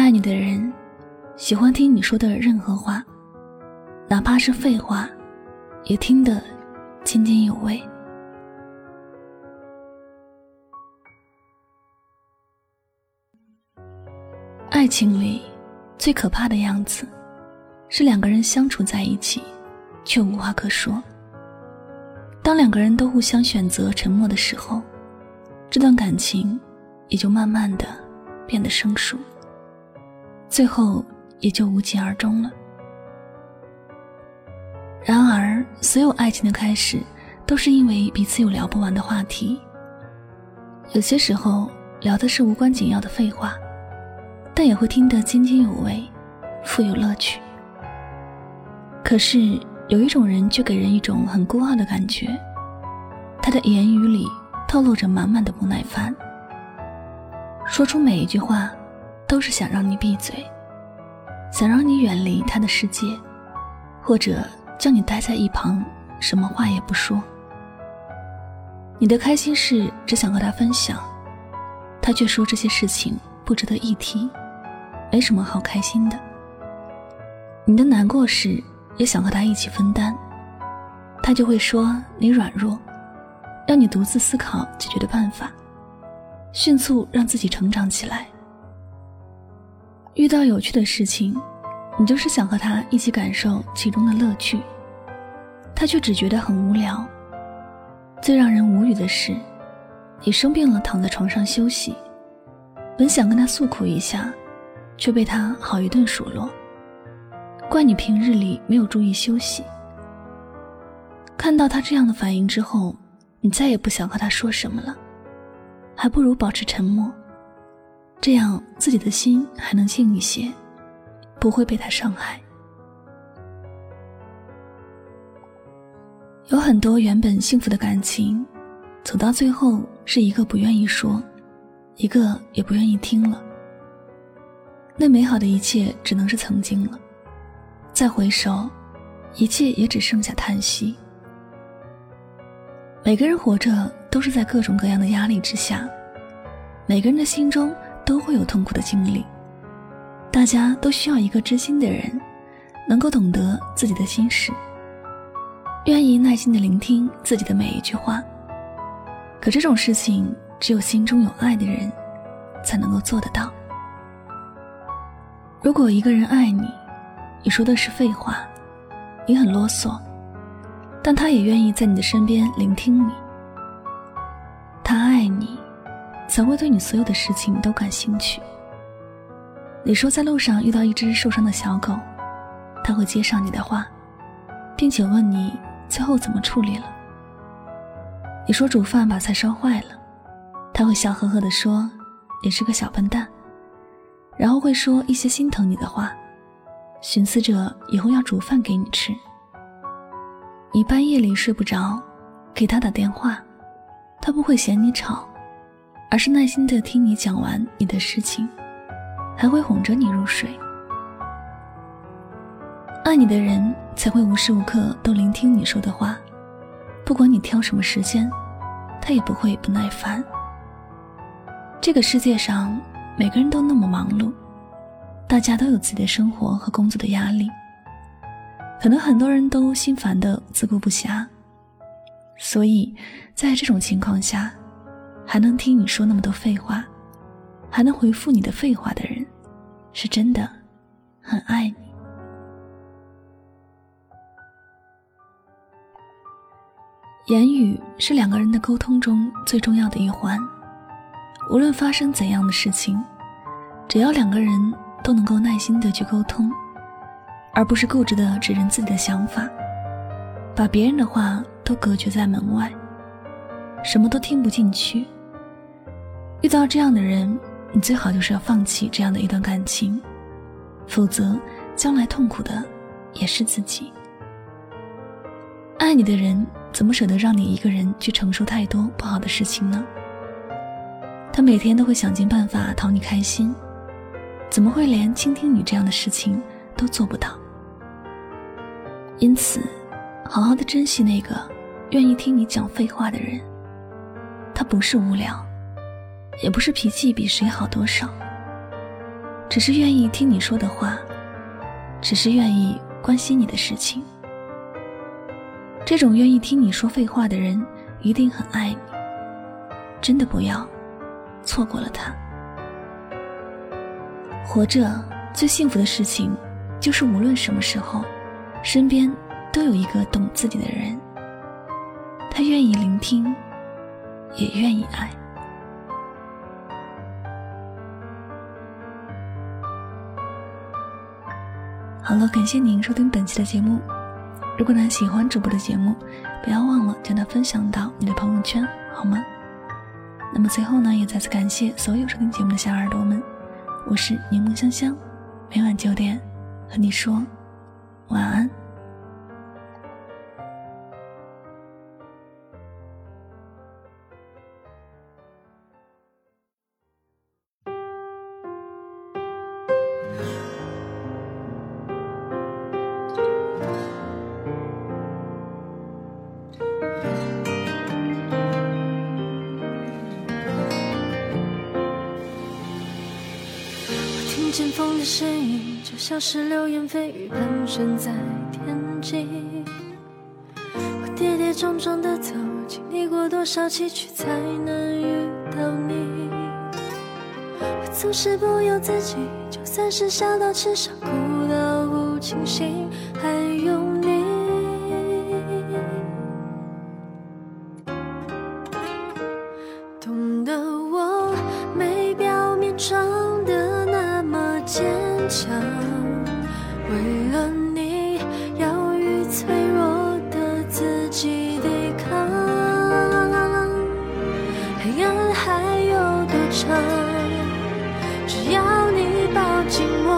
爱你的人，喜欢听你说的任何话，哪怕是废话，也听得津津有味。爱情里最可怕的样子，是两个人相处在一起，却无话可说。当两个人都互相选择沉默的时候，这段感情也就慢慢的变得生疏。最后也就无疾而终了。然而，所有爱情的开始，都是因为彼此有聊不完的话题。有些时候聊的是无关紧要的废话，但也会听得津津有味，富有乐趣。可是有一种人却给人一种很孤傲的感觉，他的言语里透露着满满的不耐烦，说出每一句话。都是想让你闭嘴，想让你远离他的世界，或者叫你待在一旁，什么话也不说。你的开心事只想和他分享，他却说这些事情不值得一提，没什么好开心的。你的难过事也想和他一起分担，他就会说你软弱，让你独自思考解决的办法，迅速让自己成长起来。遇到有趣的事情，你就是想和他一起感受其中的乐趣，他却只觉得很无聊。最让人无语的是，你生病了躺在床上休息，本想跟他诉苦一下，却被他好一顿数落，怪你平日里没有注意休息。看到他这样的反应之后，你再也不想和他说什么了，还不如保持沉默。这样自己的心还能静一些，不会被他伤害。有很多原本幸福的感情，走到最后是一个不愿意说，一个也不愿意听了。那美好的一切只能是曾经了，再回首，一切也只剩下叹息。每个人活着都是在各种各样的压力之下，每个人的心中。都会有痛苦的经历，大家都需要一个知心的人，能够懂得自己的心事，愿意耐心的聆听自己的每一句话。可这种事情，只有心中有爱的人，才能够做得到。如果一个人爱你，你说的是废话，你很啰嗦，但他也愿意在你的身边聆听你，他爱你。才会对你所有的事情都感兴趣。你说在路上遇到一只受伤的小狗，他会接上你的话，并且问你最后怎么处理了。你说煮饭把菜烧坏了，他会笑呵呵地说你是个小笨蛋，然后会说一些心疼你的话，寻思着以后要煮饭给你吃。你半夜里睡不着，给他打电话，他不会嫌你吵。而是耐心的听你讲完你的事情，还会哄着你入睡。爱你的人才会无时无刻都聆听你说的话，不管你挑什么时间，他也不会不耐烦。这个世界上每个人都那么忙碌，大家都有自己的生活和工作的压力，可能很多人都心烦的自顾不暇，所以在这种情况下。还能听你说那么多废话，还能回复你的废话的人，是真的很爱你。言语是两个人的沟通中最重要的一环，无论发生怎样的事情，只要两个人都能够耐心的去沟通，而不是固执的只认自己的想法，把别人的话都隔绝在门外，什么都听不进去。遇到这样的人，你最好就是要放弃这样的一段感情，否则将来痛苦的也是自己。爱你的人怎么舍得让你一个人去承受太多不好的事情呢？他每天都会想尽办法讨你开心，怎么会连倾听你这样的事情都做不到？因此，好好的珍惜那个愿意听你讲废话的人。他不是无聊。也不是脾气比谁好多少，只是愿意听你说的话，只是愿意关心你的事情。这种愿意听你说废话的人，一定很爱你。真的不要错过了他。活着最幸福的事情，就是无论什么时候，身边都有一个懂自己的人。他愿意聆听，也愿意爱。好了，感谢您收听本期的节目。如果呢喜欢主播的节目，不要忘了将它分享到你的朋友圈，好吗？那么最后呢，也再次感谢所有收听节目的小耳朵们。我是柠檬香香，每晚九点和你说晚安。见风的身影，就像是流言蜚语盘旋在天际。我跌跌撞撞的走，经历过多少崎岖才能遇到你？我总是不由自己，就算是笑到痴傻，哭到不清醒，还用长？只要你抱紧我，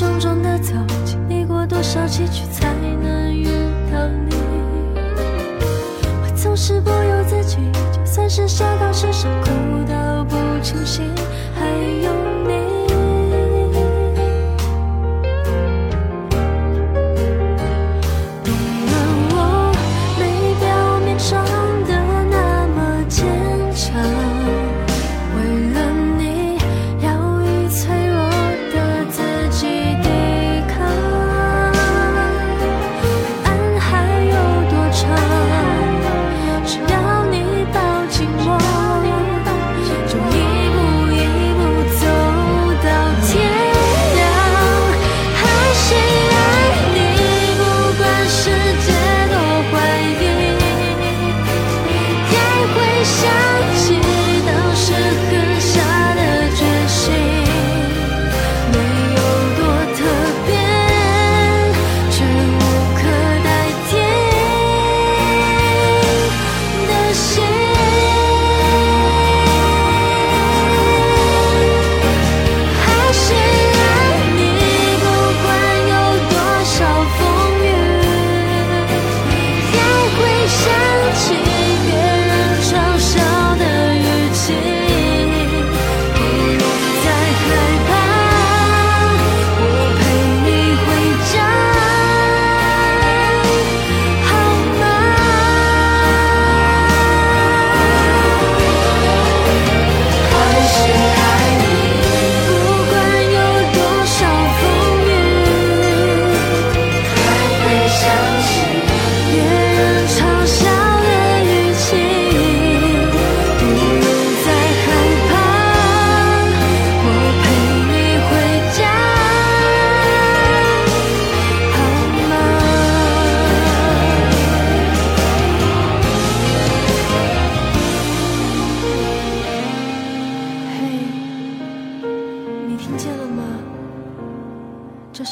重重的走，经历过多少崎岖才能遇到你？我总是不由自己，就算是笑到失声，哭到不清醒，还有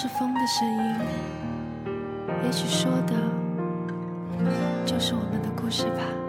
是风的声音，也许说的就是我们的故事吧。